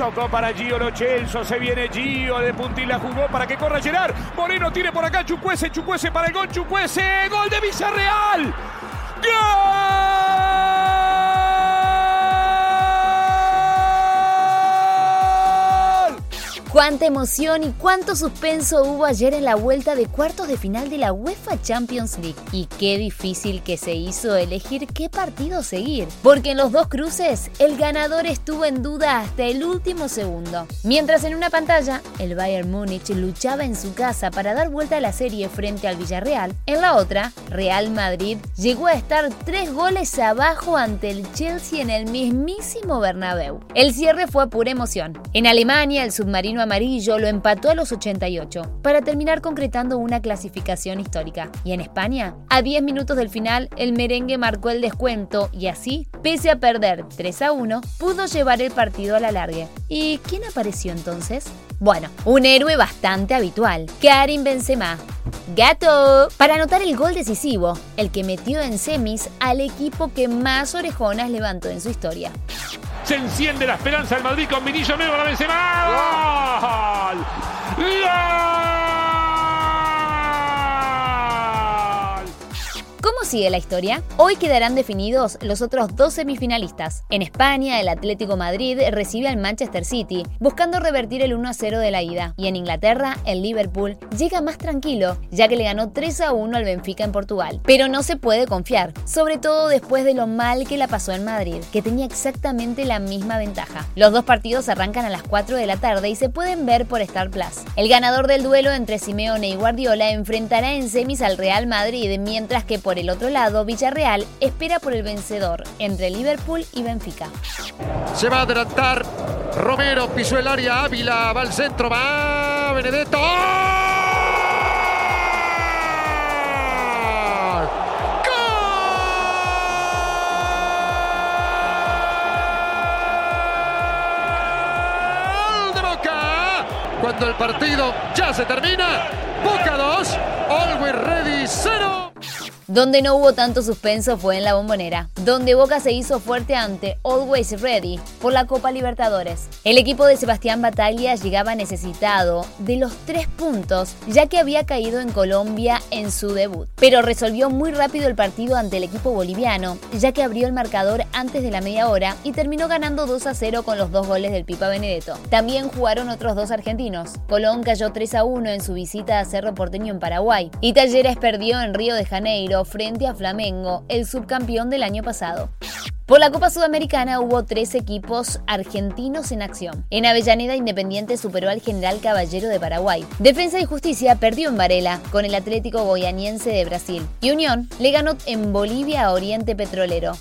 Tocó para Gio Lo Celso, se viene Gio de puntilla, jugó para que corra Gerard. Moreno tiene por acá Chucuese, Chucuese para el gol, Chucuese, gol de Villarreal. ¡Gol! Cuánta emoción y cuánto suspenso hubo ayer en la vuelta de cuartos de final de la UEFA Champions League. Y qué difícil que se hizo elegir qué partido seguir, porque en los dos cruces el ganador estuvo en duda hasta el último segundo. Mientras en una pantalla el Bayern Múnich luchaba en su casa para dar vuelta a la serie frente al Villarreal, en la otra, Real Madrid llegó a estar tres goles abajo ante el Chelsea en el mismísimo Bernabéu. El cierre fue pura emoción. En Alemania el submarino amarillo lo empató a los 88 para terminar concretando una clasificación histórica. Y en España, a 10 minutos del final, el merengue marcó el descuento y así, pese a perder 3 a 1, pudo llevar el partido a la largue. ¿Y quién apareció entonces? Bueno, un héroe bastante habitual, Karim Benzema. Gato, para anotar el gol decisivo, el que metió en semis al equipo que más orejonas levantó en su historia. Se enciende la esperanza del Madrid con Vinillo Nuevo para Benzema. ¡Gol! ¡Gol! Sigue la historia? Hoy quedarán definidos los otros dos semifinalistas. En España, el Atlético Madrid recibe al Manchester City, buscando revertir el 1-0 de la ida. Y en Inglaterra, el Liverpool llega más tranquilo, ya que le ganó 3-1 al Benfica en Portugal. Pero no se puede confiar, sobre todo después de lo mal que la pasó en Madrid, que tenía exactamente la misma ventaja. Los dos partidos arrancan a las 4 de la tarde y se pueden ver por Star Plus. El ganador del duelo entre Simeone y Guardiola enfrentará en semis al Real Madrid, mientras que por el otro lado, Villarreal espera por el vencedor entre Liverpool y Benfica. Se va a adelantar Romero, pisó el área, Ávila, va al centro, va Benedetto. cuando el partido ya se termina. Boca 2, Always Ready 0. Donde no hubo tanto suspenso fue en la bombonera, donde Boca se hizo fuerte ante Always Ready por la Copa Libertadores. El equipo de Sebastián Bataglia llegaba necesitado de los tres puntos, ya que había caído en Colombia en su debut. Pero resolvió muy rápido el partido ante el equipo boliviano, ya que abrió el marcador antes de la media hora y terminó ganando 2 a 0 con los dos goles del Pipa Benedetto. También jugaron otros dos argentinos. Colón cayó 3 a 1 en su visita a Cerro Porteño en Paraguay y Talleres perdió en Río de Janeiro frente a Flamengo, el subcampeón del año pasado. Por la Copa Sudamericana hubo tres equipos argentinos en acción. En Avellaneda, Independiente superó al General Caballero de Paraguay. Defensa y Justicia perdió en Varela con el Atlético Goianiense de Brasil. Y Unión le ganó en Bolivia a Oriente Petrolero.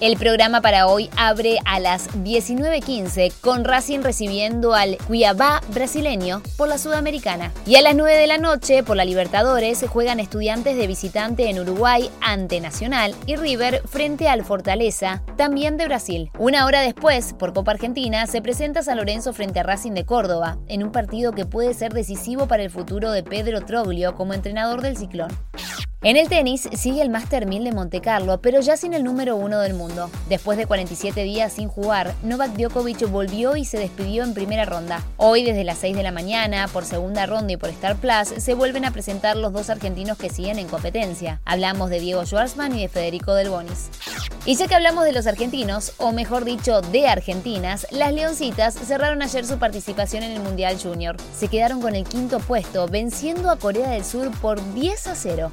El programa para hoy abre a las 19.15 con Racing recibiendo al Cuiabá brasileño por la Sudamericana. Y a las 9 de la noche por la Libertadores juegan estudiantes de visitante en Uruguay ante Nacional y River frente al Fortaleza, también de Brasil. Una hora después, por Copa Argentina, se presenta San Lorenzo frente a Racing de Córdoba, en un partido que puede ser decisivo para el futuro de Pedro Troglio como entrenador del Ciclón. En el tenis sigue el Master 1000 de Monte Carlo, pero ya sin el número uno del mundo. Después de 47 días sin jugar, Novak Djokovic volvió y se despidió en primera ronda. Hoy, desde las 6 de la mañana, por segunda ronda y por Star Plus, se vuelven a presentar los dos argentinos que siguen en competencia. Hablamos de Diego Schwartzman y de Federico Del Bonis. Y ya que hablamos de los argentinos, o mejor dicho, de argentinas, las Leoncitas cerraron ayer su participación en el Mundial Junior. Se quedaron con el quinto puesto, venciendo a Corea del Sur por 10 a 0.